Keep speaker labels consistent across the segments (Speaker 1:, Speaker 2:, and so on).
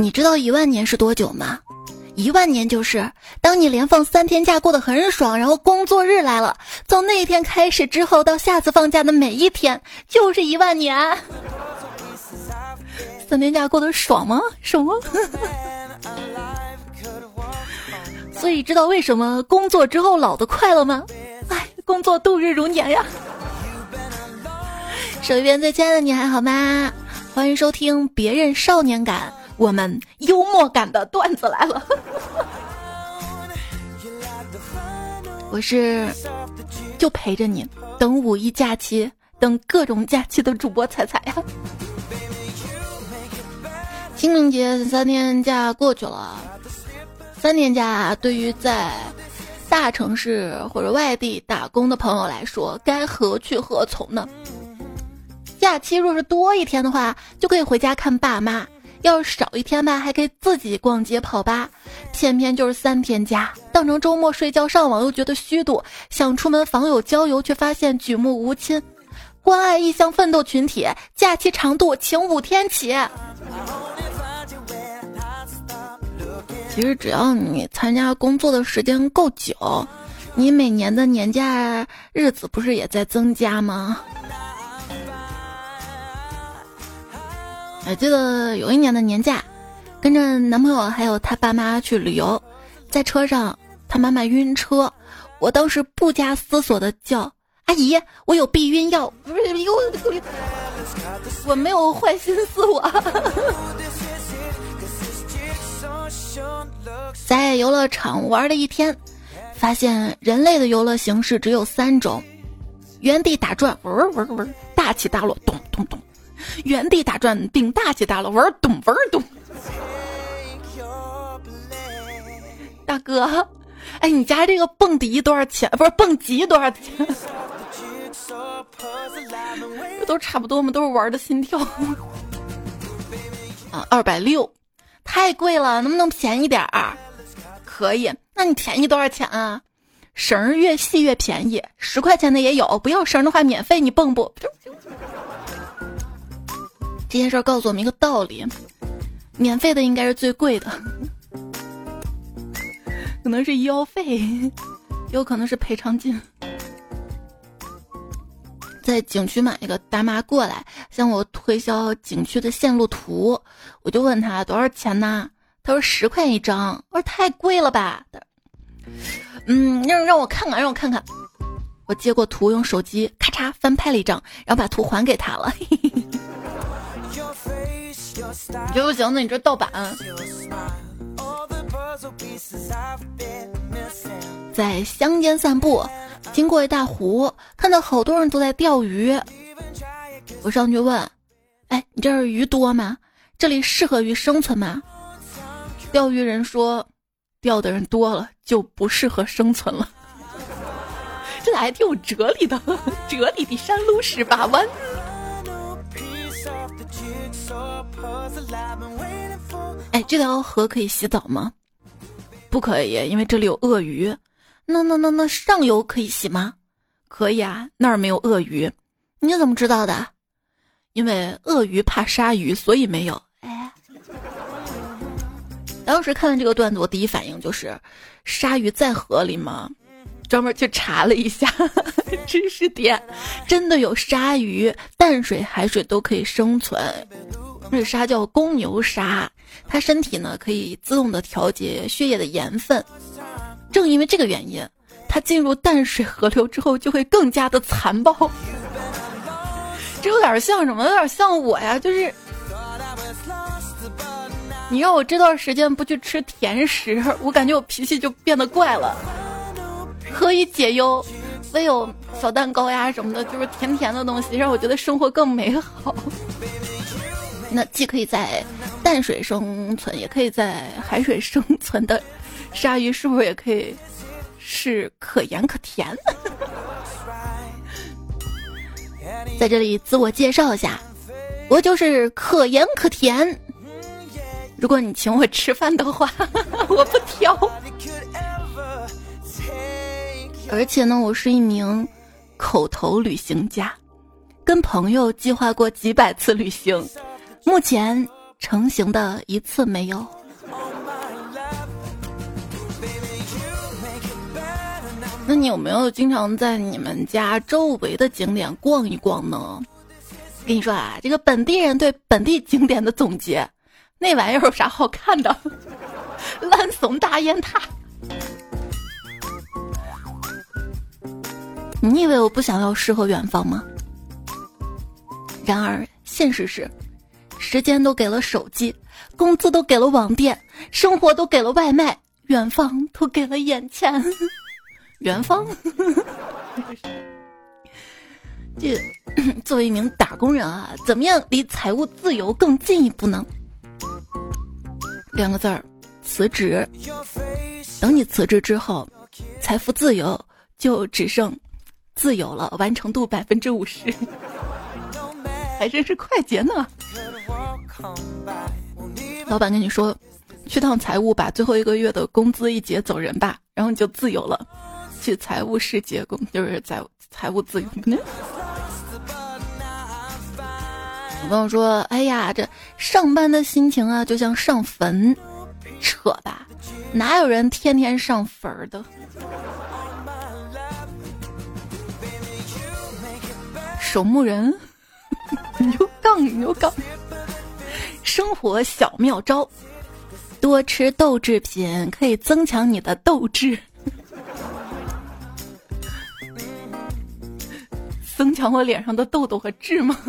Speaker 1: 你知道一万年是多久吗？一万年就是当你连放三天假过得很爽，然后工作日来了，从那一天开始之后到下次放假的每一天就是一万年。三天假过得爽吗？什么？所以知道为什么工作之后老得快了吗？哎，工作度日如年呀。手一边最亲爱的你还好吗？欢迎收听别人少年感。我们幽默感的段子来了，我是就陪着你等五一假期，等各种假期的主播彩彩呀。清明节三天假过去了，三天假对于在大城市或者外地打工的朋友来说，该何去何从呢？假期若是多一天的话，就可以回家看爸妈。要是少一天吧，还可以自己逛街跑吧。偏偏就是三天假，当成周末睡觉上网又觉得虚度，想出门访友郊游却发现举目无亲。关爱异乡奋斗群体，假期长度请五天起。其实只要你参加工作的时间够久，你每年的年假日子不是也在增加吗？还记得有一年的年假，跟着男朋友还有他爸妈去旅游，在车上他妈妈晕车，我当时不加思索的叫阿姨，我有避孕药，不是有，我没有坏心思我。在游乐场玩了一天，发现人类的游乐形式只有三种：原地打转，嗡嗡嗡，大起大落，咚咚咚。原地打转并大起大落，玩咚玩咚。大哥，哎，你家这个蹦迪多少钱？不是蹦极多少钱？这都差不多嘛，都是玩的心跳。啊，二百六，太贵了，能不能便宜点儿？可以，那你便宜多少钱啊？绳越细越便宜，十块钱的也有。不要绳的话，免费，你蹦不？这件事告诉我们一个道理：免费的应该是最贵的，可能是医药费，有可能是赔偿金。在景区买一个大妈过来向我推销景区的线路图，我就问他多少钱呢？他说十块一张。我说太贵了吧？嗯，让让我看看，让我看看。我接过图，用手机咔嚓翻拍了一张，然后把图还给他了。你这不行，那你这盗版。在乡间散步，经过一大湖，看到好多人都在钓鱼。我上去问：“哎，你这儿鱼多吗？这里适合鱼生存吗？”钓鱼人说：“钓的人多了，就不适合生存了。”这咋还挺有哲理的？哲理的山路十八弯。哎，这条河可以洗澡吗？不可以，因为这里有鳄鱼。那那那那上游可以洗吗？可以啊，那儿没有鳄鱼。你怎么知道的？因为鳄鱼怕鲨鱼，所以没有。哎，当时看到这个段子，我第一反应就是：鲨鱼在河里吗？专门去查了一下 知识点，真的有鲨鱼，淡水、海水都可以生存。这鲨叫公牛鲨，它身体呢可以自动的调节血液的盐分。正因为这个原因，它进入淡水河流之后就会更加的残暴。这有点像什么？有点像我呀，就是你让我这段时间不去吃甜食，我感觉我脾气就变得怪了。可以解忧，唯有小蛋糕呀什么的，就是甜甜的东西，让我觉得生活更美好。那既可以在淡水生存，也可以在海水生存的鲨鱼，是不是也可以是可盐可甜？在这里自我介绍一下，我就是可盐可甜。如果你请我吃饭的话，我不挑。而且呢，我是一名口头旅行家，跟朋友计划过几百次旅行，目前成型的一次没有。那你有没有经常在你们家周围的景点逛一逛呢？跟你说啊，这个本地人对本地景点的总结，那玩意儿有啥好看的？烂怂大雁塔。你以为我不想要诗和远方吗？然而现实是，时间都给了手机，工资都给了网店，生活都给了外卖，远方都给了眼前。远方，这 作为一名打工人啊，怎么样离财务自由更进一步呢？两个字儿，辞职。等你辞职之后，财富自由就只剩自由了，完成度百分之五十，还真是快捷呢。老板跟你说，去趟财务，把最后一个月的工资一结，走人吧，然后你就自由了。去财务室结工，就是财财务自由。我朋友说：“哎呀，这上班的心情啊，就像上坟，扯吧？哪有人天天上坟的？”守墓人，牛杠牛杠。生活小妙招：多吃豆制品可以增强你的斗志。增强我脸上的痘痘和痣吗？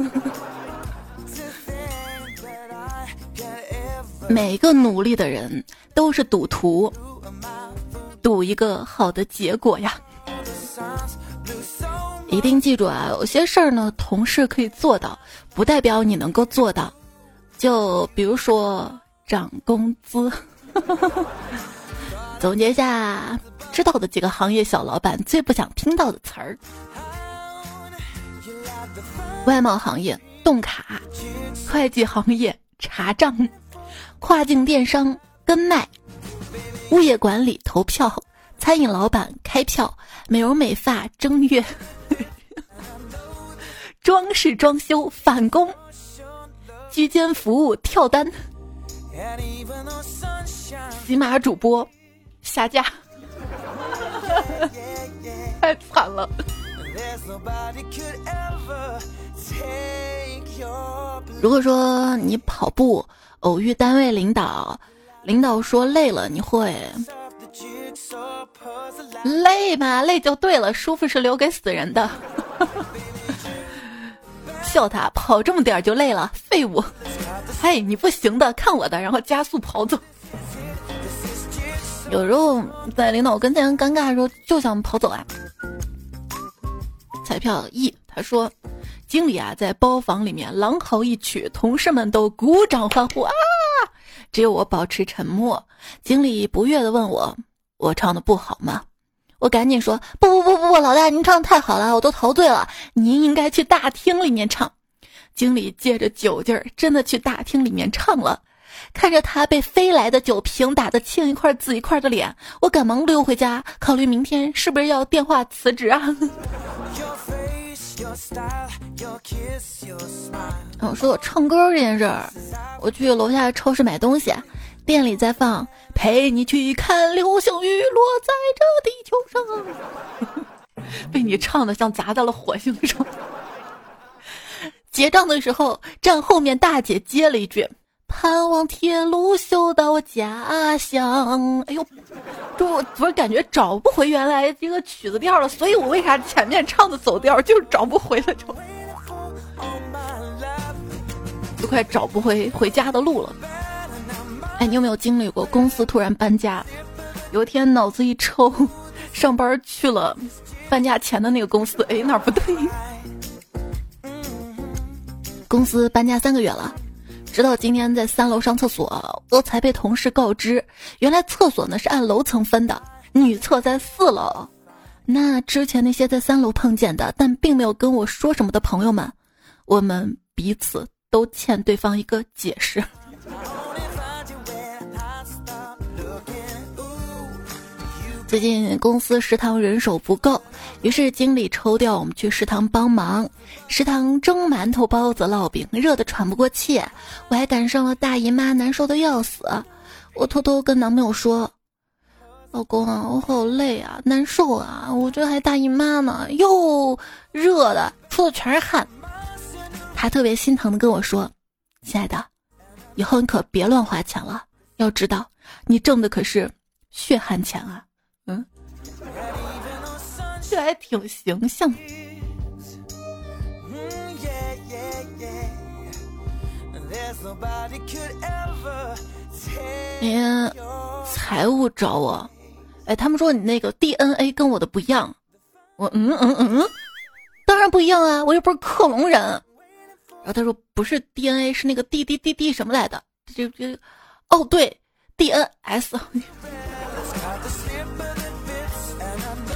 Speaker 1: 每个努力的人都是赌徒，赌一个好的结果呀！一定记住啊，有些事儿呢，同事可以做到，不代表你能够做到。就比如说涨工资。总结一下，知道的几个行业小老板最不想听到的词儿。外贸行业冻卡，会计行业查账，跨境电商跟卖，物业管理投票，餐饮老板开票，美容美发正月，装饰装修返工，居间服务跳单，喜马主播下架，太惨了。如果说你跑步偶遇单位领导，领导说累了，你会累吗？累就对了，舒服是留给死人的。笑他跑这么点就累了，废物！嘿，你不行的，看我的，然后加速跑走。有时候在领导跟前尴尬的时候，就想跑走啊。彩票一，他说，经理啊在包房里面狼嚎一曲，同事们都鼓掌欢呼啊，只有我保持沉默。经理不悦的问我，我唱的不好吗？我赶紧说，不不不不不，老大您唱的太好了，我都陶醉了，您应该去大厅里面唱。经理借着酒劲儿，真的去大厅里面唱了。看着他被飞来的酒瓶打得青一块紫一块的脸，我赶忙溜回家，考虑明天是不是要电话辞职啊？我说我唱歌这件事儿，我去楼下超市买东西，店里在放《陪你去看流星雨落在这地球上》，被你唱的像砸在了火星上。结账的时候，站后面大姐接了一句。盼望铁路修到家乡。哎呦，这我怎么感觉找不回原来这个曲子调了，所以我为啥前面唱的走调就是找不回了，就都快找不回回家的路了。哎，你有没有经历过公司突然搬家？有一天脑子一抽，上班去了搬家前的那个公司，哎，哪儿不对？公司搬家三个月了。直到今天在三楼上厕所，我才被同事告知，原来厕所呢是按楼层分的，女厕在四楼。那之前那些在三楼碰见的，但并没有跟我说什么的朋友们，我们彼此都欠对方一个解释。最近公司食堂人手不够，于是经理抽调我们去食堂帮忙，食堂蒸馒头、包子、烙饼，热得喘不过气。我还赶上了大姨妈，难受的要死。我偷偷跟男朋友说：“老公啊，我好累啊，难受啊，我这还大姨妈呢，又热的，出的全是汗。”他特别心疼的跟我说：“亲爱的，以后你可别乱花钱了，要知道你挣的可是血汗钱啊。”还挺形象。你财务找我，哎，他们说你那个 DNA 跟我的不一样，我嗯嗯嗯，当然不一样啊，我又不是克隆人。然后他说不是 DNA，是那个 D D D D 什么来的？这这，哦对，DNS。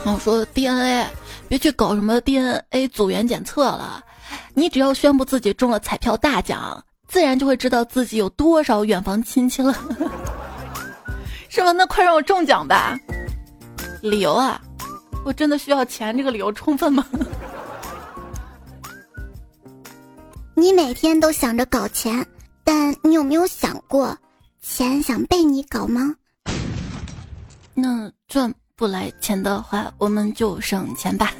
Speaker 1: 我说 DNA，别去搞什么 DNA 组员检测了。你只要宣布自己中了彩票大奖，自然就会知道自己有多少远房亲戚了，是吗？那快让我中奖吧！理由啊，我真的需要钱，这个理由充分吗？
Speaker 2: 你每天都想着搞钱，但你有没有想过，钱想被你搞吗？
Speaker 1: 那赚。不来钱的话，我们就省钱吧。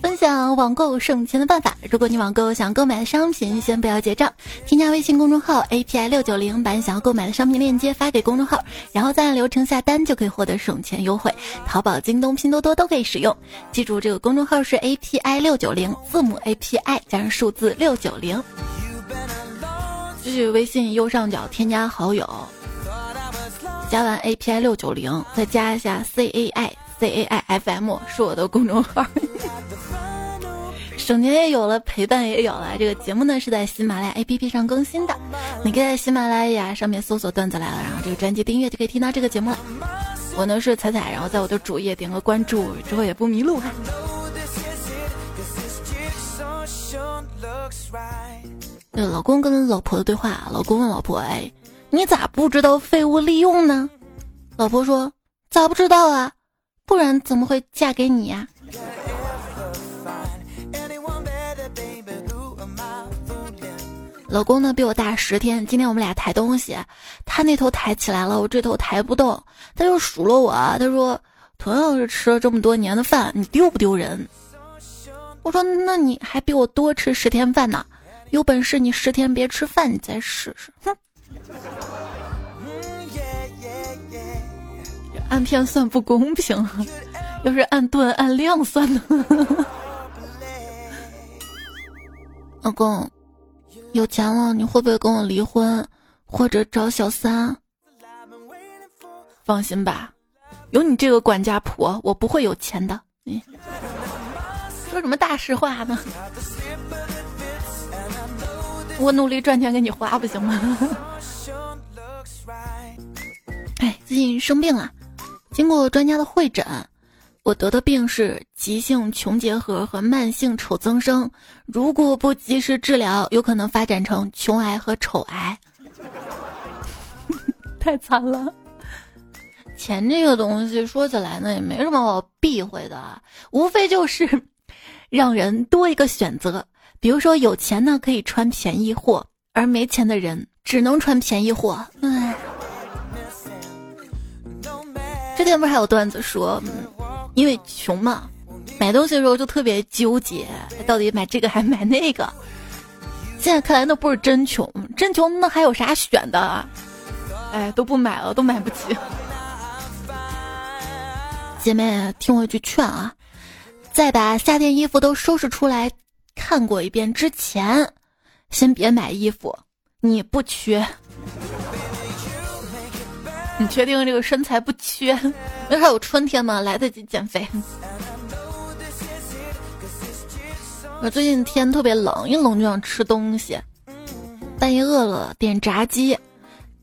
Speaker 1: 分享网购省钱的办法。如果你网购想购买的商品，先不要结账，添加微信公众号 API 六九零，把你想要购买的商品链接发给公众号，然后再按流程下单，就可以获得省钱优惠。淘宝、京东、拼多多都可以使用。记住，这个公众号是 API 六九零，字母 API 加上数字六九零。继续微信右上角添加好友。加完 API 六九零，再加一下 CAI CAI FM 是我的公众号，省钱也有了，陪伴也有了。这个节目呢是在喜马拉雅 APP 上更新的，你可以在喜马拉雅上面搜索“段子来了”，然后这个专辑订阅就可以听到这个节目了。我呢是彩彩，然后在我的主页点个关注，之后也不迷路哈。对，老公跟老婆的对话，老公问老婆：“哎。”你咋不知道废物利用呢？老婆说：“咋不知道啊？不然怎么会嫁给你呀？”老公呢比我大十天，今天我们俩抬东西，他那头抬起来了，我这头抬不动，他就数落我，他说：“同样是吃了这么多年的饭，你丢不丢人？”我说：“那你还比我多吃十天饭呢，有本事你十天别吃饭，你再试试。”哼。按片算不公平，要是按吨按量算呢？老公，有钱了你会不会跟我离婚，或者找小三？放心吧，有你这个管家婆，我不会有钱的。你说什么大实话呢？我努力赚钱给你花不行吗？哎，最近生病了，经过专家的会诊，我得的病是急性穷结核和慢性丑增生，如果不及时治疗，有可能发展成穷癌和丑癌，太惨了。钱这个东西说起来呢，也没什么好避讳的，无非就是 让人多一个选择。比如说，有钱呢可以穿便宜货，而没钱的人只能穿便宜货。唉。之前不是还有段子说，因为穷嘛，买东西的时候就特别纠结，到底买这个还买那个。现在看来那不是真穷，真穷那还有啥选的？哎，都不买了，都买不起。姐妹，听我一句劝啊，在把夏天衣服都收拾出来看过一遍之前，先别买衣服，你不缺。你确定这个身材不缺？那还有春天吗？来得及减肥。我最近天特别冷，一冷就想吃东西。半夜饿了，点炸鸡，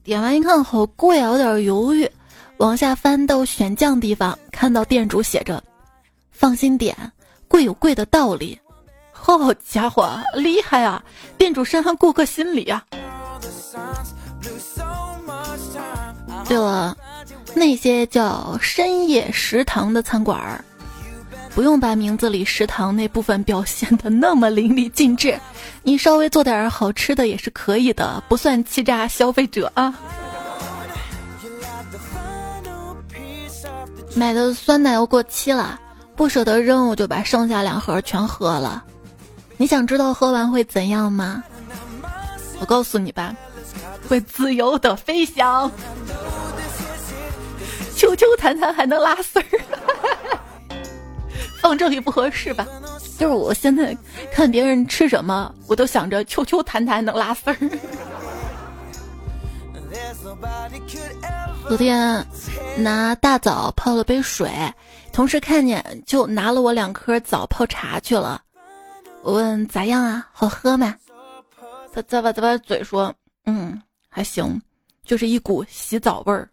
Speaker 1: 点完一看好贵啊，有点犹豫。往下翻到选酱地方，看到店主写着：“放心点，贵有贵的道理。”好家伙，厉害啊！店主深谙顾客心理啊。对了，那些叫深夜食堂的餐馆儿，不用把名字里食堂那部分表现的那么淋漓尽致，你稍微做点好吃的也是可以的，不算欺诈消费者啊。买的酸奶要过期了，不舍得扔，我就把剩下两盒全喝了。你想知道喝完会怎样吗？我告诉你吧，会自由的飞翔。秋秋弹弹还能拉丝儿，放这里不合适吧？就是我现在看别人吃什么，我都想着秋秋弹弹能拉丝儿。昨天拿大枣泡了杯水，同事看见就拿了我两颗枣泡茶去了。我问咋样啊？好喝吗？他咂吧咂吧嘴说：“嗯，还行，就是一股洗澡味儿。”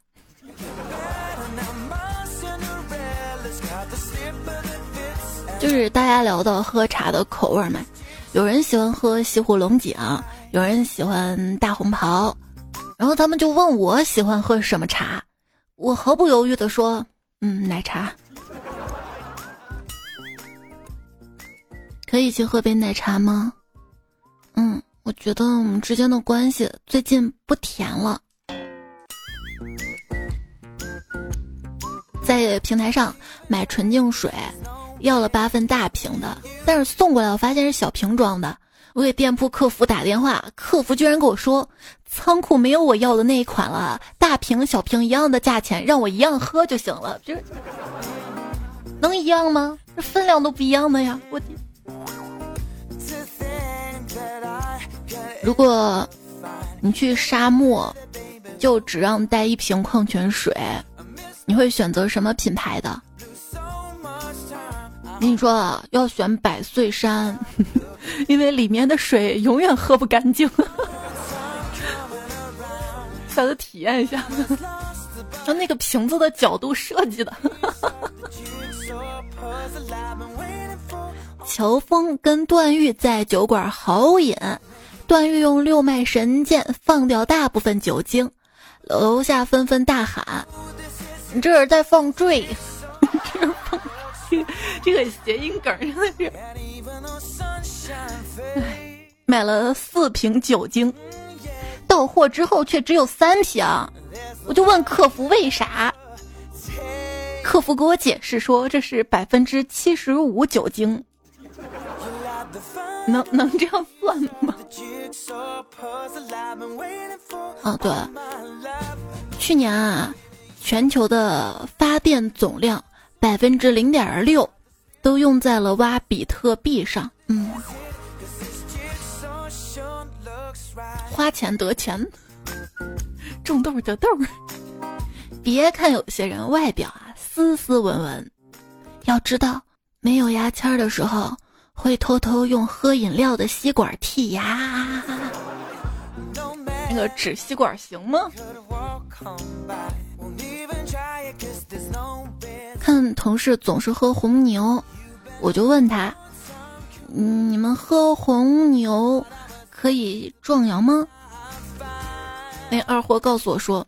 Speaker 1: 就是大家聊到喝茶的口味嘛，有人喜欢喝西湖龙井，有人喜欢大红袍，然后他们就问我喜欢喝什么茶，我毫不犹豫地说：“嗯，奶茶。”可以去喝杯奶茶吗？嗯，我觉得我们之间的关系最近不甜了。在平台上买纯净水，要了八份大瓶的，但是送过来我发现是小瓶装的。我给店铺客服打电话，客服居然跟我说仓库没有我要的那一款了，大瓶小瓶一样的价钱，让我一样喝就行了。就是能一样吗？这分量都不一样的呀！我。如果你去沙漠，就只让带一瓶矿泉水，你会选择什么品牌的？我跟你说，要选百岁山，因为里面的水永远喝不干净。小子体验一下，就那个瓶子的角度设计的。乔峰跟段誉在酒馆豪饮，段誉用六脉神剑放掉大部分酒精，楼下纷纷大喊：“你这是在放坠！”这 放这个谐音梗真的是。买了四瓶酒精，到货之后却只有三瓶，我就问客服为啥，客服给我解释说这是百分之七十五酒精。能能这样算吗？啊，对，去年啊，全球的发电总量百分之零点六都用在了挖比特币上。嗯，花钱得钱，种豆得豆。别看有些人外表啊斯斯文文，要知道没有牙签的时候。会偷偷用喝饮料的吸管剔牙，那个纸吸管行吗？看同事总是喝红牛，我就问他：“你们喝红牛可以壮阳吗？”那二货告诉我说：“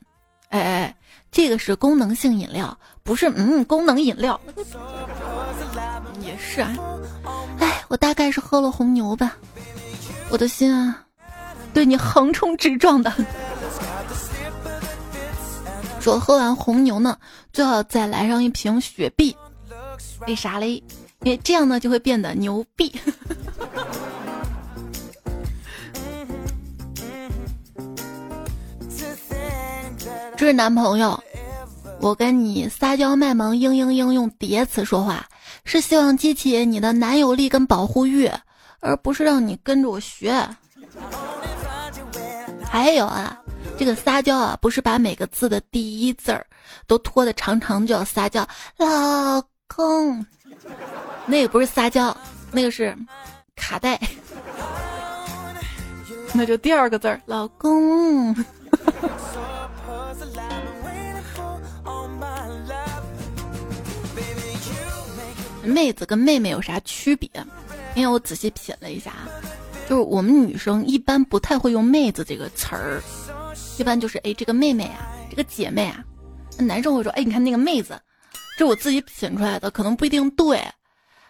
Speaker 1: 哎哎，这个是功能性饮料，不是嗯功能饮料。”也是啊。我大概是喝了红牛吧，我的心啊，对你横冲直撞的。说喝完红牛呢，最好再来上一瓶雪碧，为啥嘞？因为这样呢就会变得牛逼。这是男朋友，我跟你撒娇卖萌，嘤嘤嘤用叠词说话。是希望激起你的男友力跟保护欲，而不是让你跟着我学。还有啊，这个撒娇啊，不是把每个字的第一字儿都拖得长长就要撒娇，老公，那个不是撒娇，那个是卡带。那就第二个字儿，老公。妹子跟妹妹有啥区别？因为我仔细品了一下，就是我们女生一般不太会用“妹子”这个词儿，一般就是哎，这个妹妹啊，这个姐妹啊。男生会说：“哎，你看那个妹子，这我自己品出来的，可能不一定对。”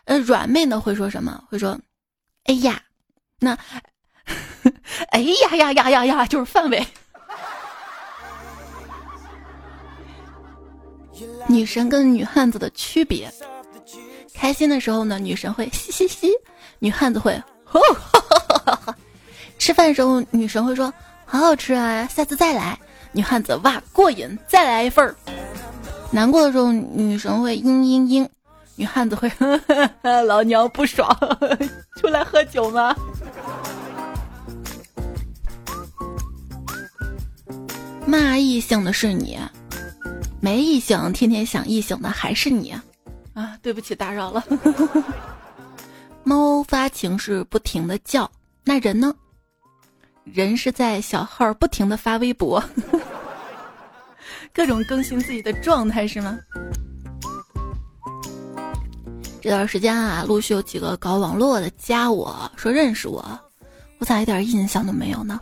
Speaker 1: 呃，软妹呢会说什么？会说：“哎呀，那，哎呀呀呀呀呀，就是范围。”女神跟女汉子的区别，开心的时候呢，女神会 嘻嘻嘻，女汉子会吼哈哈哈哈。吃饭时候，女神会说好好吃啊，下次再来。女汉子哇过瘾，再来一份儿。难过的时候，女神会嘤嘤嘤，女汉子会 老娘不爽，出来喝酒吗？骂异性的是你。没异性，天天想异性的还是你，啊！对不起，打扰了。猫发情是不停的叫，那人呢？人是在小号不停的发微博，各种更新自己的状态是吗？这段时间啊，陆续有几个搞网络的加我说认识我，我咋一点印象都没有呢？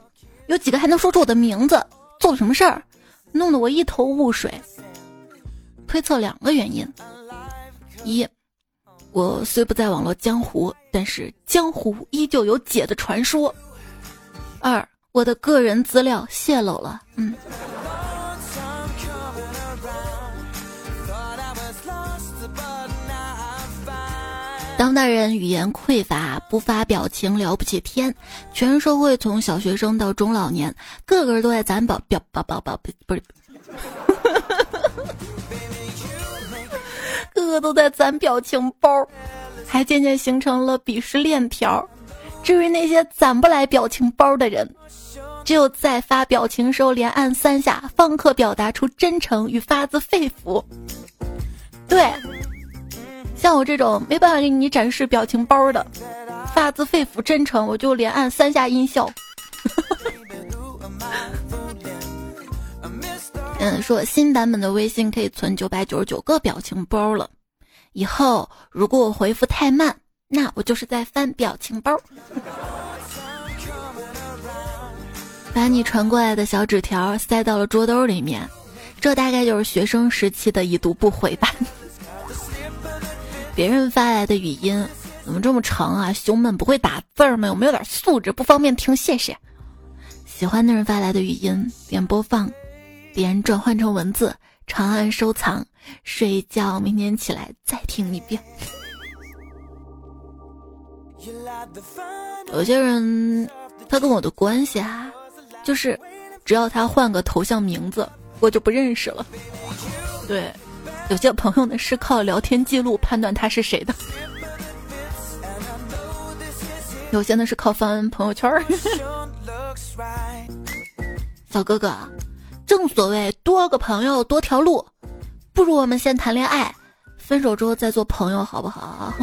Speaker 1: 有几个还能说出我的名字，做了什么事儿，弄得我一头雾水。推测两个原因：一，我虽不在网络江湖，但是江湖依旧有姐的传说；二，我的个人资料泄露了。嗯。当代人语言匮乏，不发表情了不起天。全社会从小学生到中老年，个个都在攒宝表宝宝宝不是。个个都在攒表情包，还渐渐形成了鄙视链条。至于那些攒不来表情包的人，只有在发表情时候连按三下，方可表达出真诚与发自肺腑。对，像我这种没办法给你展示表情包的，发自肺腑真诚，我就连按三下音效。嗯，说新版本的微信可以存九百九十九个表情包了。以后如果我回复太慢，那我就是在翻表情包。把你传过来的小纸条塞到了桌兜里面，这大概就是学生时期的已读不回吧。别人发来的语音怎么这么长啊？胸闷不会打字儿吗？有没有点素质？不方便听，谢谢。喜欢的人发来的语音点播放。点转换成文字，长按收藏，睡觉，明天起来再听一遍。有些人，他跟我的关系啊，就是只要他换个头像名字，我就不认识了。对，有些朋友呢是靠聊天记录判断他是谁的，有些呢是靠翻朋友圈儿。小哥哥。正所谓多个朋友多条路，不如我们先谈恋爱，分手之后再做朋友，好不好？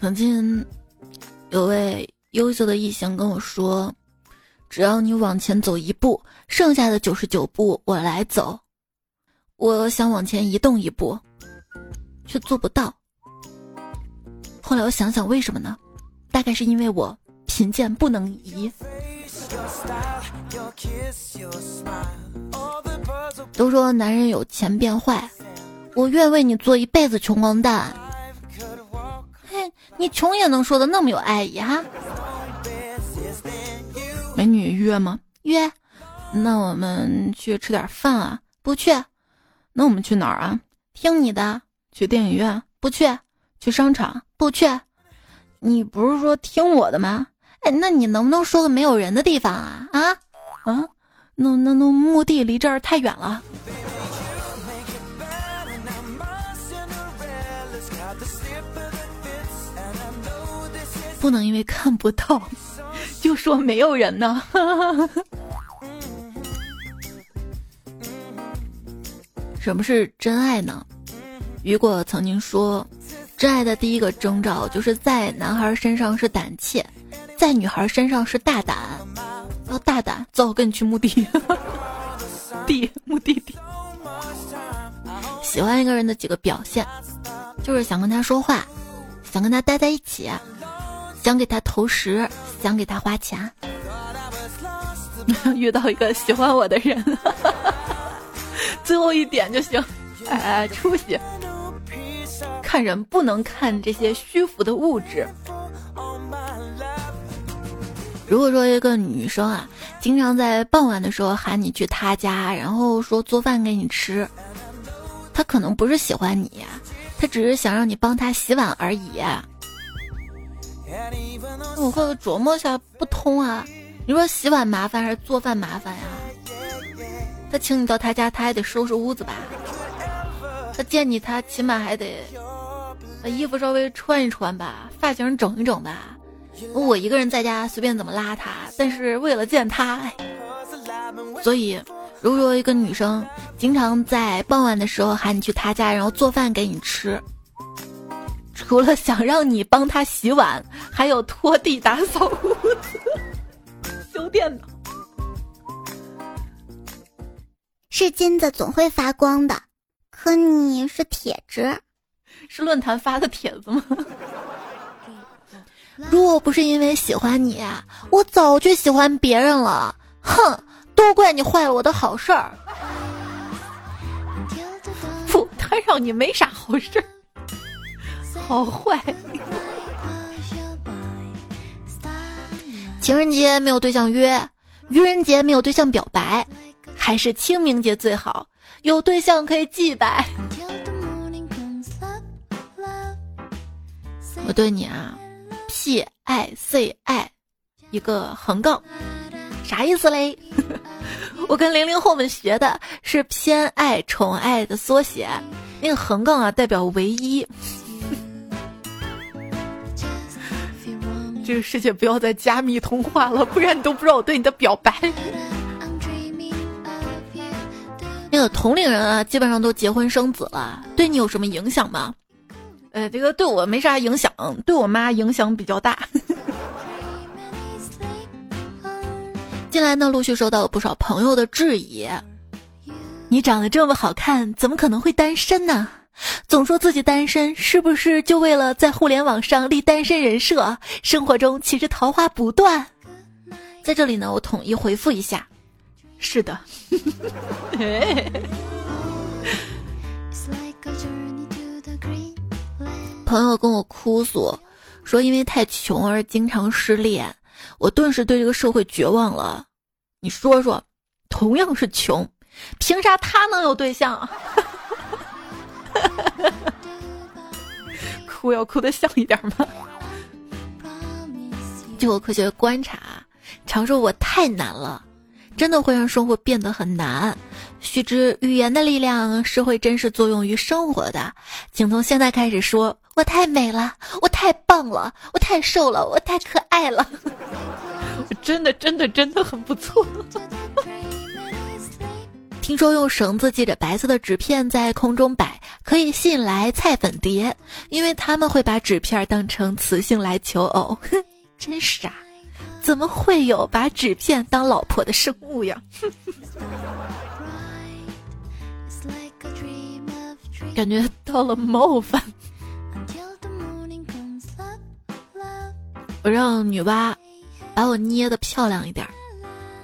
Speaker 1: 曾经有位优秀的异性跟我说：“只要你往前走一步，剩下的九十九步我来走。”我想往前移动一步，却做不到。后来我想想，为什么呢？大概是因为我。贫贱不能移。都说男人有钱变坏，我愿为你做一辈子穷光蛋。嘿，你穷也能说的那么有爱意哈？美女约吗？约。那我们去吃点饭啊？不去。那我们去哪儿啊？听你的。去电影院？不去。去商场？不去。你不是说听我的吗？哎，那你能不能说个没有人的地方啊？啊，啊，那那那墓地离这儿太远了，不能因为看不到就说没有人呢。什么是真爱呢？雨果曾经说，真爱的第一个征兆就是在男孩身上是胆怯。在女孩身上是大胆，要大胆，走，我跟你去墓地，地墓地地。喜欢一个人的几个表现，就是想跟他说话，想跟他待在一起，想给他投食，想给他花钱。遇到一个喜欢我的人，最后一点就行。哎，出息！看人不能看这些虚浮的物质。如果说一个女生啊，经常在傍晚的时候喊你去她家，然后说做饭给你吃，她可能不是喜欢你，她只是想让你帮她洗碗而已。我会琢磨下不通啊，你说洗碗麻烦还是做饭麻烦呀？他请你到他家，他还得收拾屋子吧？他见你，他起码还得把衣服稍微穿一穿吧，发型整一整吧。我一个人在家随便怎么邋遢，但是为了见他，所以如果说一个女生经常在傍晚的时候喊你去她家，然后做饭给你吃，除了想让你帮她洗碗，还有拖地、打扫屋子、修电脑，
Speaker 2: 是金子总会发光的，可你是铁子，
Speaker 1: 是论坛发的帖子吗？如果不是因为喜欢你，我早就喜欢别人了。哼，都怪你坏了我的好事儿。不，他让你没啥好事儿，好坏。情人节没有对象约，愚人节没有对象表白，还是清明节最好，有对象可以祭拜。我对你啊。P I C I，一个横杠，啥意思嘞？我跟零零后们学的是偏爱、宠爱的缩写。那个横杠啊，代表唯一。这个世界不要再加密通话了，不然你都不知道我对你的表白。那个同龄人啊，基本上都结婚生子了，对你有什么影响吗？呃，这个对我没啥影响，对我妈影响比较大。近来呢，陆续收到了不少朋友的质疑：你长得这么好看，怎么可能会单身呢？总说自己单身，是不是就为了在互联网上立单身人设？生活中其实桃花不断。在这里呢，我统一回复一下：是的。朋友跟我哭诉，说因为太穷而经常失恋，我顿时对这个社会绝望了。你说说，同样是穷，凭啥他能有对象？哭要哭的像一点吗？据我科学观察，常说我太难了，真的会让生活变得很难。须知语言的力量是会真实作用于生活的，请从现在开始说。我太美了，我太棒了，我太瘦了，我太可爱了，我真的真的真的很不错。听说用绳子系着白色的纸片在空中摆，可以吸引来菜粉蝶，因为他们会把纸片当成雌性来求偶。哼，真傻，怎么会有把纸片当老婆的生物呀？感觉到了冒犯。我让女娲把我捏的漂亮一点，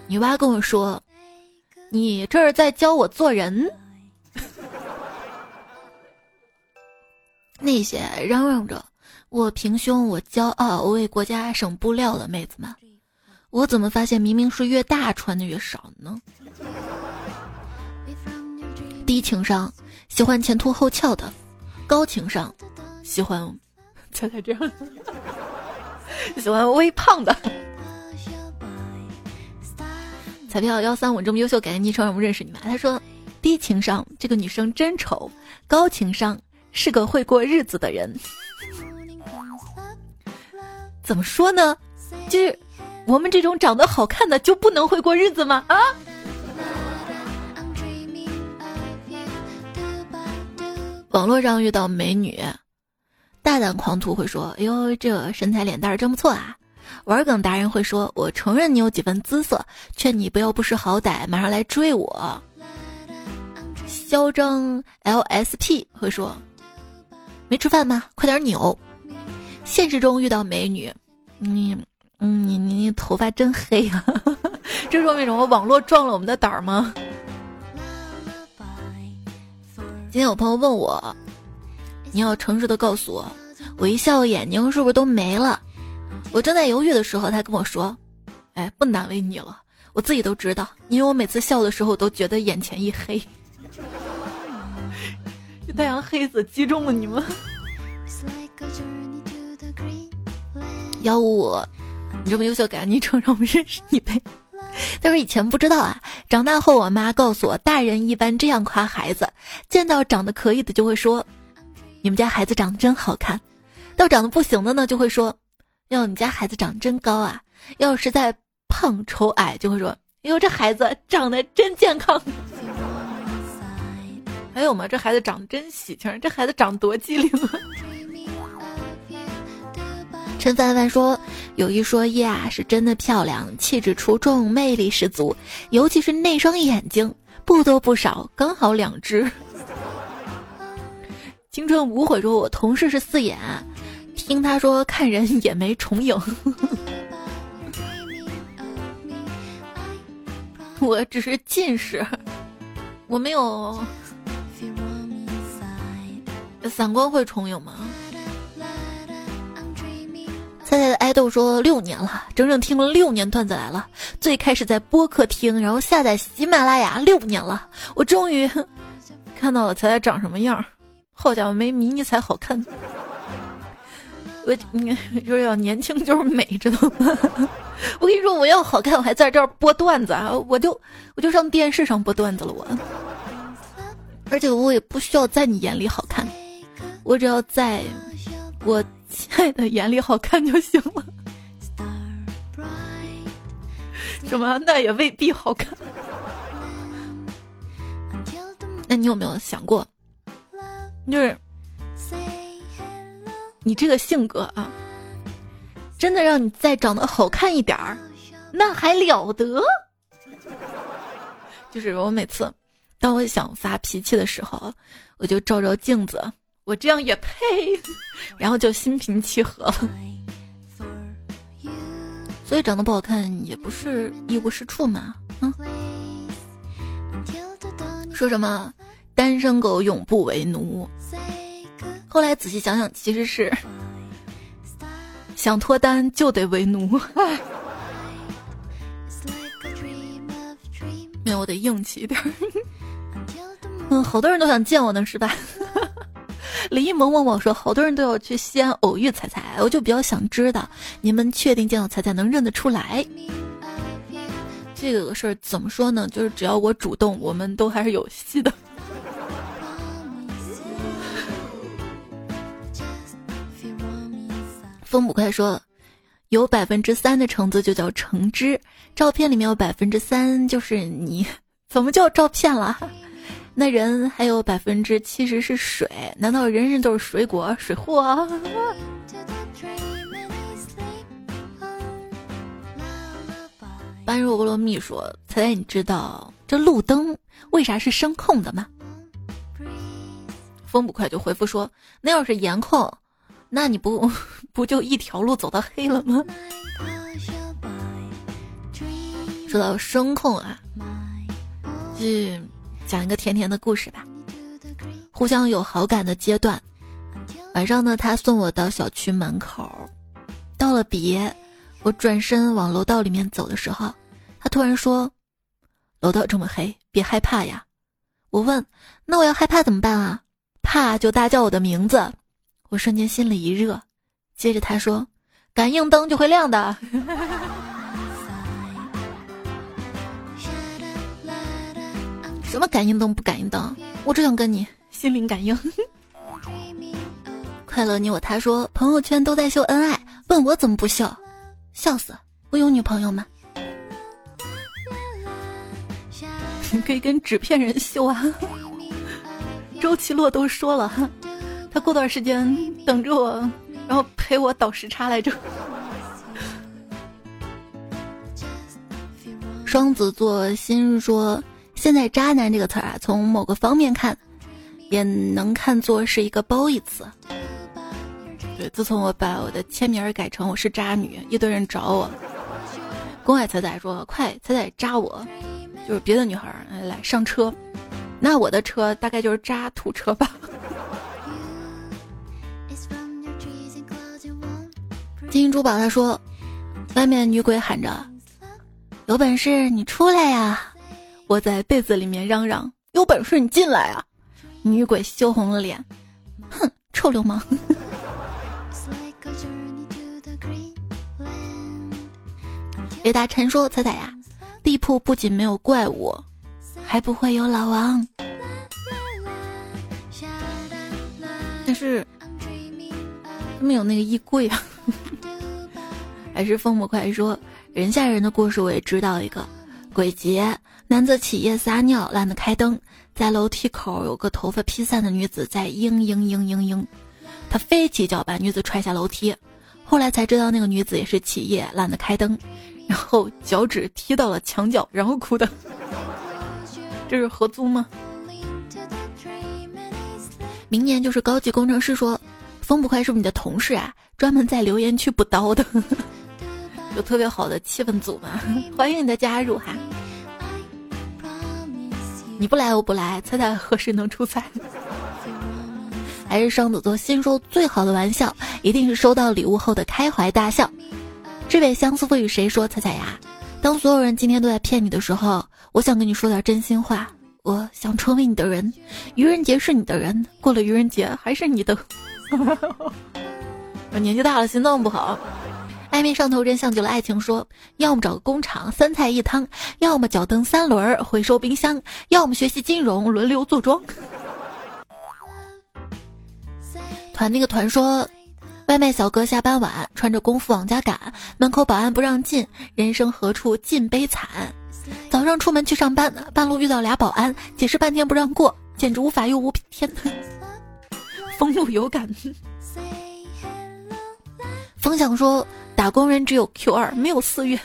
Speaker 1: 女娲跟我说：“你这是在教我做人。”那些嚷嚷着我平胸、我骄傲、我为国家省布料的妹子们，我怎么发现明明是越大穿的越少呢？低情商喜欢前凸后翘的，高情商喜欢 猜猜这样。喜欢微胖的 彩票幺三五这么优秀，感谢昵称让我们认识你们。他说：低情商，这个女生真丑；高情商，是个会过日子的人。怎么说呢？就是我们这种长得好看的就不能会过日子吗？啊？网络上遇到美女。大胆狂徒会说：“哎呦，这身材脸蛋真不错啊！”玩梗达人会说：“我承认你有几分姿色，劝你不要不识好歹，马上来追我。”嚣张 LSP 会说：“没吃饭吗？快点扭！”现实中遇到美女，你，嗯，你你头发真黑啊！这说明什么？网络撞了我们的胆儿吗？今天有朋友问我，你要诚实的告诉我，我一笑眼睛是不是都没了？我正在犹豫的时候，他跟我说：“哎，不难为你了，我自己都知道，因为我每次笑的时候都觉得眼前一黑。”这太阳黑子击中了你们。幺五五，你这么优秀，改昵称让我们认识你呗。他说以前不知道啊，长大后我妈告诉我，大人一般这样夸孩子：见到长得可以的就会说，你们家孩子长得真好看；到长得不行的呢，就会说，哟，你家孩子长得真高啊；要是在胖丑矮，就会说，哟，这孩子长得真健康。还有吗？这孩子长得真喜庆，这孩子长得多机灵啊！陈凡凡说：“有一说一啊，是真的漂亮，气质出众，魅力十足，尤其是那双眼睛，不多不少，刚好两只。”青春无悔说：“我同事是四眼，听他说看人也没重影。我只是近视，我没有。散光会重影吗？”菜菜的爱豆说六年了，整整听了六年段子来了。最开始在播客听，然后下载喜马拉雅，六年了，我终于 看到了彩彩长什么样。好家伙，没迷你才好看。我你说要年轻就是美，知道吗？我跟你说，我要好看，我还在这儿播段子啊！我就我就上电视上播段子了，我。而且我也不需要在你眼里好看，我只要在我。亲爱的，眼里好看就行了。什么？那也未必好看。那你有没有想过，就是你这个性格啊，真的让你再长得好看一点儿，那还了得？就是我每次当我想发脾气的时候，我就照照镜子。我这样也配，然后就心平气和了。所以长得不好看也不是一无是处嘛。嗯，说什么单身狗永不为奴？后来仔细想想，其实是想脱单就得为奴。那我得硬气一点。嗯，好多人都想见我呢，是吧？李一萌问我说：“好多人都要去西安偶遇彩彩，我就比较想知道，你们确定见到彩彩能认得出来？这个事儿怎么说呢？就是只要我主动，我们都还是有戏的。”风捕快说：“有百分之三的橙子就叫橙汁，照片里面有百分之三就是你，怎么叫照片了？”那人还有百分之七十是水，难道人人都是水果水货？啊般若波罗蜜说：“猜猜你知道这路灯为啥是声控的吗？”风不快就回复说：“那要是颜控，那你不 不就一条路走到黑了吗？”说到声控啊，嗯。讲一个甜甜的故事吧。互相有好感的阶段，晚上呢，他送我到小区门口，到了别，我转身往楼道里面走的时候，他突然说：“楼道这么黑，别害怕呀。”我问：“那我要害怕怎么办啊？”怕就大叫我的名字。我瞬间心里一热，接着他说：“感应灯就会亮的。”什么感应灯不感应灯？我只想跟你心灵感应。快乐你我他说朋友圈都在秀恩爱，问我怎么不秀？笑死！我有女朋友吗？你 可以跟纸片人秀啊。周奇洛都说了，他过段时间等着我，然后陪我倒时差来着。双子座心说。现在“渣男”这个词儿啊，从某个方面看，也能看作是一个褒义词。对，自从我把我的签名改成我是渣女，一堆人找我，公爱彩彩说：“快，彩彩扎我，就是别的女孩儿来上车，那我的车大概就是渣土车吧。”金银珠宝他说：“外面女鬼喊着，有本事你出来呀！”我在被子里面嚷嚷：“有本事你进来啊！”女鬼羞红了脸，哼，臭流氓。雷达晨说：“彩彩呀，地铺不仅没有怪物，还不会有老王。但是他们有那个衣柜啊。”还是风不快说：“人吓人的故事我也知道一个。鬼节，男子起夜撒尿，懒得开灯，在楼梯口有个头发披散的女子在嘤嘤嘤嘤嘤，他飞起脚把女子踹下楼梯。后来才知道那个女子也是起夜懒得开灯。”然后脚趾踢到了墙角，然后哭的。这是合租吗？明年就是高级工程师说，风不快是不是你的同事啊？专门在留言区补刀的，有特别好的气氛组吗？欢迎你的加入哈！你不来我不来，猜猜何时能出彩？还是双子座心说最好的玩笑，一定是收到礼物后的开怀大笑。这位相思赋予谁说？彩彩呀，当所有人今天都在骗你的时候，我想跟你说点真心话。我想成为你的人，愚人节是你的人，过了愚人节还是你的。我年纪大了，心脏不好。暧昧上头真像极了爱情，说要么找个工厂三菜一汤，要么脚蹬三轮回收冰箱，要么学习金融轮流坐庄。团那个团说。外卖小哥下班晚，穿着工服往家赶，门口保安不让进，人生何处尽悲惨。早上出门去上班，半路遇到俩保安，解释半天不让过，简直无法又无天。风路有感。风想说，打工人只有 Q 二，没有四月。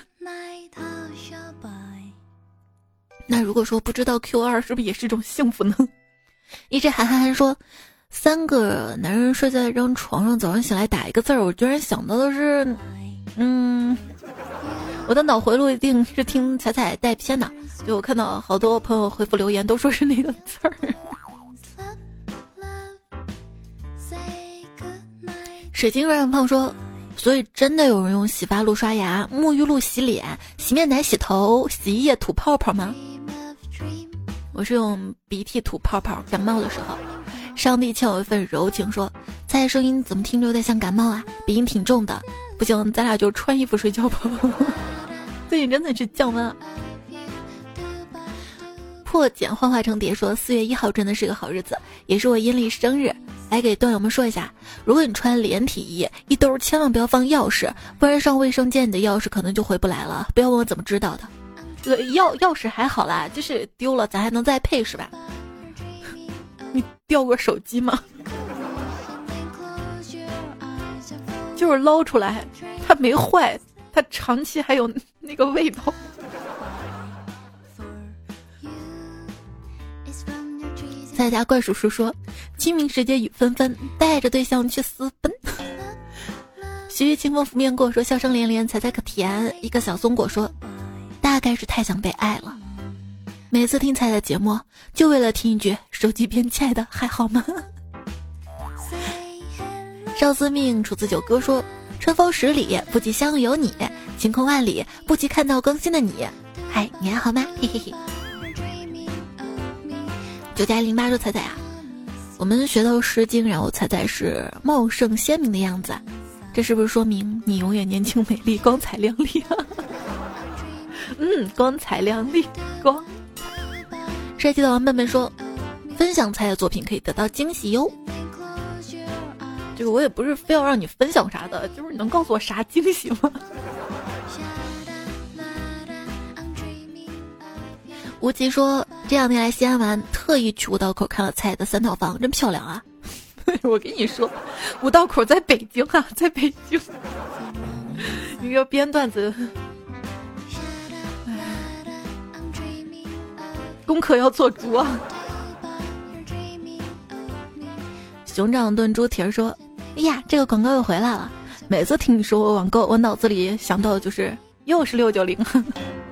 Speaker 1: 那如果说不知道 Q 二，是不是也是一种幸福呢？一直喊喊喊说。三个男人睡在一张床上，早上醒来打一个字儿，我居然想到的是，嗯，我的脑回路一定是听彩彩带偏的，就我看到好多朋友回复留言都说是那个字儿。水晶软软胖说，所以真的有人用洗发露刷牙、沐浴露洗脸、洗面奶洗头、洗衣液吐泡泡吗？我是用鼻涕吐泡泡，感冒的时候。上帝欠我一份柔情，说：“蔡声音怎么听着有点像感冒啊？鼻音挺重的，不行，咱俩就穿衣服睡觉吧。最近真的是降温。”破茧幻化成蝶说：“四月一号真的是个好日子，也是我阴历生日。来给段友们说一下，如果你穿连体衣，一兜千万不要放钥匙，不然上卫生间你的钥匙可能就回不来了。不要问我怎么知道的，这个钥钥匙还好啦，就是丢了咱还能再配是吧？” 你掉过手机吗？就是捞出来，它没坏，它长期还有那个味道。在家怪叔叔说：“清明时节雨纷纷，带着对象去私奔。”徐徐清风拂面过说：“笑声连连，采采可甜。”一个小松果说：“大概是太想被爱了。”每次听彩的节目，就为了听一句“手机边，亲爱的，还好吗？” 少司命楚子九哥说：“春风十里不及相遇有你，晴空万里不及看到更新的你。”嗨，你还好吗？嘿嘿嘿。九加零八说：“彩彩啊，我们学到《诗经》，然后彩彩是茂盛鲜明的样子，这是不是说明你永远年轻美丽、光彩亮丽啊？” 嗯，光彩亮丽，光。帅气的王笨笨说：“分享彩的作品可以得到惊喜哟。”这个我也不是非要让你分享啥的，就是你能告诉我啥惊喜吗？无极说：“这两天来西安玩，特特意去五道口看了菜的三套房，真漂亮啊！” 我跟你说，五道口在北京啊，在北京。一个编段子。功课要做足啊！熊掌炖猪蹄儿说：“哎呀，这个广告又回来了。每次听你说我网购，我脑子里想到的就是又是六九零。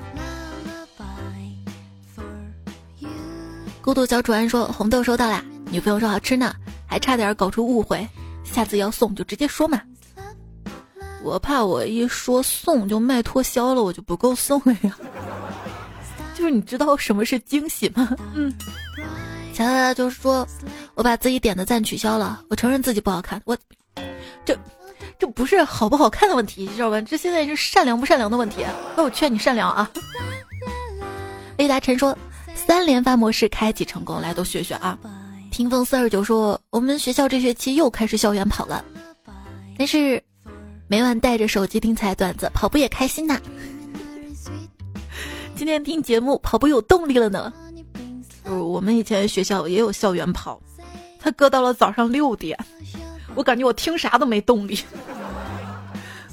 Speaker 1: 孤独小主人说：“红豆收到啦，女朋友说好吃呢，还差点搞出误会。下次要送就直接说嘛。我怕我一说送就卖脱销了，我就不够送了呀。就是你知道什么是惊喜吗？嗯。小小小就是说，我把自己点的赞取消了，我承认自己不好看。我这这不是好不好看的问题，知道吧？这现在是善良不善良的问题。那我劝你善良啊。雷达晨说。”三连发模式开启成功，来都学学啊！听风四二九说，我们学校这学期又开始校园跑了，但是每晚带着手机听彩段子，跑步也开心呐。今天听节目跑步有动力了呢。我们以前学校也有校园跑，他搁到了早上六点，我感觉我听啥都没动力，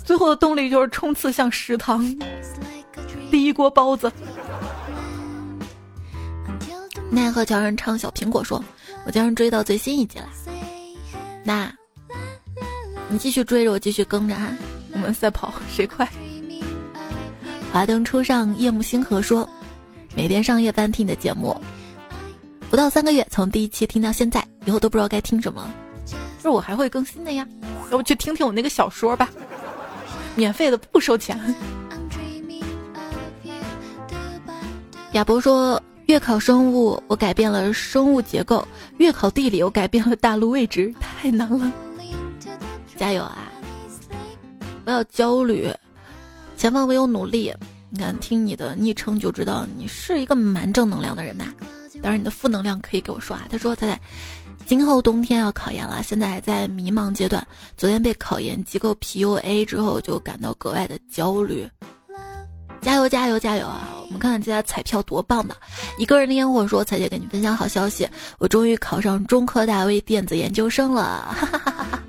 Speaker 1: 最后的动力就是冲刺向食堂，第一锅包子。奈何桥上唱小苹果说：“我将追到最新一集了。”那，你继续追着我，继续跟着啊！我们赛跑，谁快？华灯初上，夜幕星河说：“每天上夜班听你的节目，不到三个月，从第一期听到现在，以后都不知道该听什么。就是我还会更新的呀，要不去听听我那个小说吧，免费的，不收钱。”亚博说。月考生物，我改变了生物结构；月考地理，我改变了大陆位置，太难了。加油啊！不要焦虑，前方唯有努力。你看，听你的昵称就知道你是一个蛮正能量的人呐。当然，你的负能量可以给我说啊。他说：“他在，今后冬天要考研了，现在还在迷茫阶段。昨天被考研机构 PUA 之后，就感到格外的焦虑。”加油加油加油啊！我们看看这家彩票多棒的，一个人的烟火说：“彩姐给你分享好消息，我终于考上中科大微电子研究生了。”哈哈哈哈哈。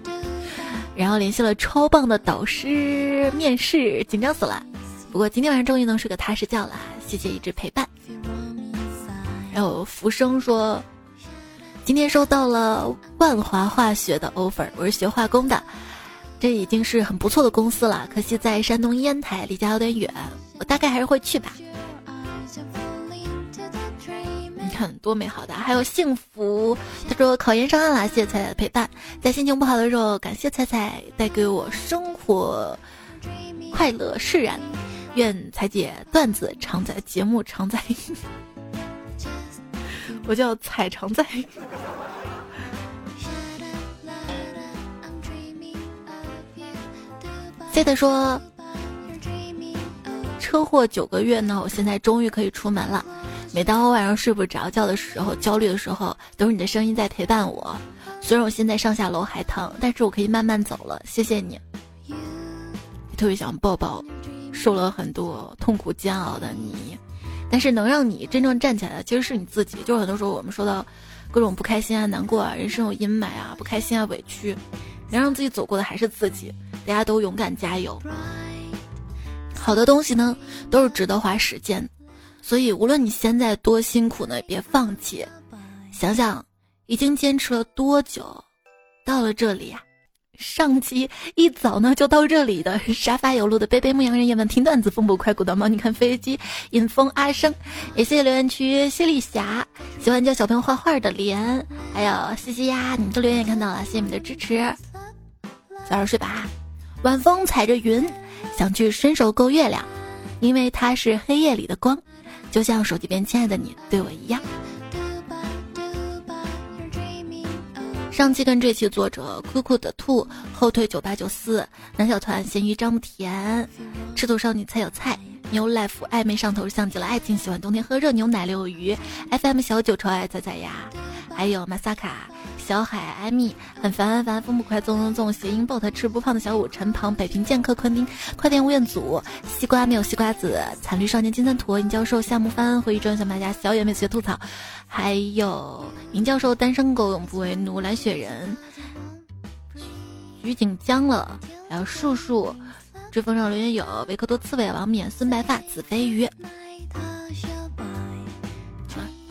Speaker 1: 然后联系了超棒的导师面试，紧张死了。不过今天晚上终于能睡个踏实觉了，谢谢一直陪伴。然后浮生说：“今天收到了万华化学的 offer，我是学化工的，这已经是很不错的公司了，可惜在山东烟台，离家有点远。”我大概还是会去吧。你看多美好的，还有幸福。他说考研上岸了，谢谢彩彩的陪伴，在心情不好的时候，感谢彩彩带给我生活快乐释然。愿彩姐段子常在，节目常在。我叫彩常在。谢的说。车祸九个月呢，我现在终于可以出门了。每当我晚上睡不着觉的时候、焦虑的时候，都是你的声音在陪伴我。虽然我现在上下楼还疼，但是我可以慢慢走了。谢谢你，特别想抱抱受了很多痛苦煎熬的你。但是能让你真正站起来的，其实是你自己。就很多时候我们说到各种不开心啊、难过啊、人生有阴霾啊、不开心啊、委屈，能让自己走过的还是自己。大家都勇敢加油。好的东西呢，都是值得花时间，所以无论你现在多辛苦呢，也别放弃。想想已经坚持了多久，到了这里呀。上期一早呢就到这里的沙发有路的贝贝牧羊人夜晚听段子风不快鼓的猫，你看飞机引风阿生，也谢谢留言区谢丽霞，喜欢教小朋友画画的莲，还有西西呀，你们的留言也看到了，谢谢你们的支持。早点睡吧，晚风踩着云。想去伸手够月亮，因为它是黑夜里的光，就像手机边亲爱的你对我一样。上期跟这期作者酷酷的兔后退九八九四南小团咸鱼张不甜赤兔少女菜有菜牛 life 暧昧上头像极了爱情喜欢冬天喝热牛奶遛鱼 FM 小九超爱仔仔呀，还有马萨卡。小海、艾米很烦烦烦，风不快，纵纵纵，谐音 bot 吃不胖的小五陈鹏、北平剑客昆汀、快点吴彦祖、西瓜没有西瓜子、惨绿少年金三坨、尹教授夏木帆、回忆中小马甲、小野妹子学吐槽，还有尹教授单身狗永不为奴、蓝雪人、徐景江了，还有树树、追风上留言有维克多刺猬、王冕、孙白发、子飞鱼。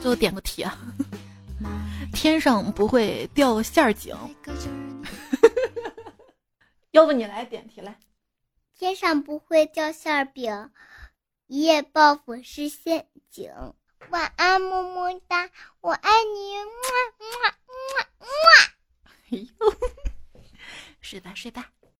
Speaker 1: 最后点个题啊。天上不会掉馅儿饼，要不你来点题来。
Speaker 2: 天上不会掉馅儿饼，一夜暴富是陷阱。晚安，么么哒，我爱你，么么么么。
Speaker 1: 哎呦，睡吧睡吧。